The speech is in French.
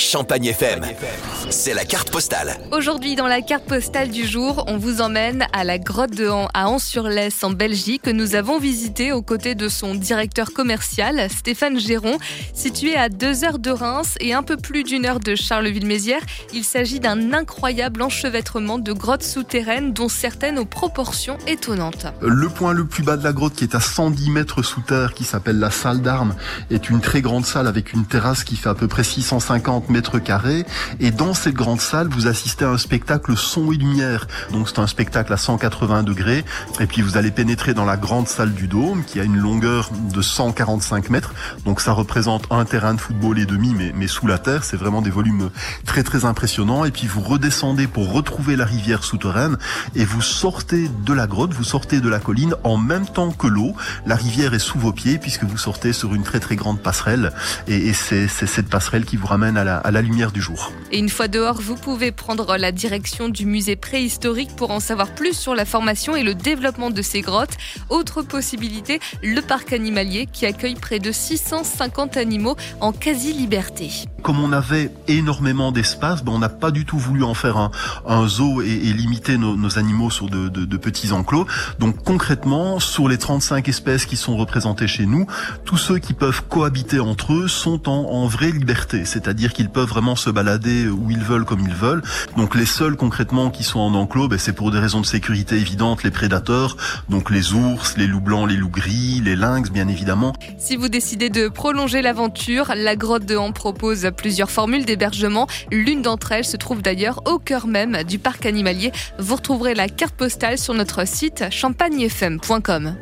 Champagne FM. C'est la carte postale. Aujourd'hui, dans la carte postale du jour, on vous emmène à la grotte de Han à Ans-sur-Lesse en Belgique que nous avons visité aux côtés de son directeur commercial, Stéphane Géron. Situé à deux heures de Reims et un peu plus d'une heure de Charleville-Mézières, il s'agit d'un incroyable enchevêtrement de grottes souterraines dont certaines aux proportions étonnantes. Le point le plus bas de la grotte qui est à 110 mètres sous terre, qui s'appelle la salle d'armes, est une très grande salle avec une terrasse qui fait à peu près 650 mètres carrés. Et dans cette grande salle, vous assistez à un spectacle son et lumière. Donc c'est un spectacle à 180 degrés. Et puis vous allez pénétrer dans la grande salle du dôme qui a une longueur de 145 mètres. Donc ça représente un terrain de football et demi, mais, mais sous la terre. C'est vraiment des volumes très très impressionnants. Et puis vous redescendez pour retrouver la rivière souterraine et vous sortez de la grotte, vous sortez de la colline en même temps que l'eau. La rivière est sous vos pieds puisque vous sortez sur une très très grande passerelle. Et, et c'est cette passerelle qui vous ramène à la, à la lumière du jour. Et une fois dehors, vous pouvez prendre la direction du musée préhistorique pour en savoir plus sur la formation et le développement de ces grottes. Autre possibilité, le parc animalier qui accueille près de 650 animaux en quasi-liberté. Comme on avait énormément d'espace, ben on n'a pas du tout voulu en faire un, un zoo et, et limiter nos, nos, animaux sur de, de, de, petits enclos. Donc concrètement, sur les 35 espèces qui sont représentées chez nous, tous ceux qui peuvent cohabiter entre eux sont en, en vraie liberté, c'est-à-dire qu'ils peuvent vraiment se balader où ils veulent comme ils veulent. Donc les seuls concrètement qui sont en enclos, ben, c'est pour des raisons de sécurité évidentes, les prédateurs, donc les ours, les loups blancs, les loups gris, les lynx bien évidemment. Si vous décidez de prolonger l'aventure, la grotte de Han propose plusieurs formules d'hébergement. L'une d'entre elles se trouve d'ailleurs au cœur même du parc animalier. Vous retrouverez la carte postale sur notre site champagnefm.com.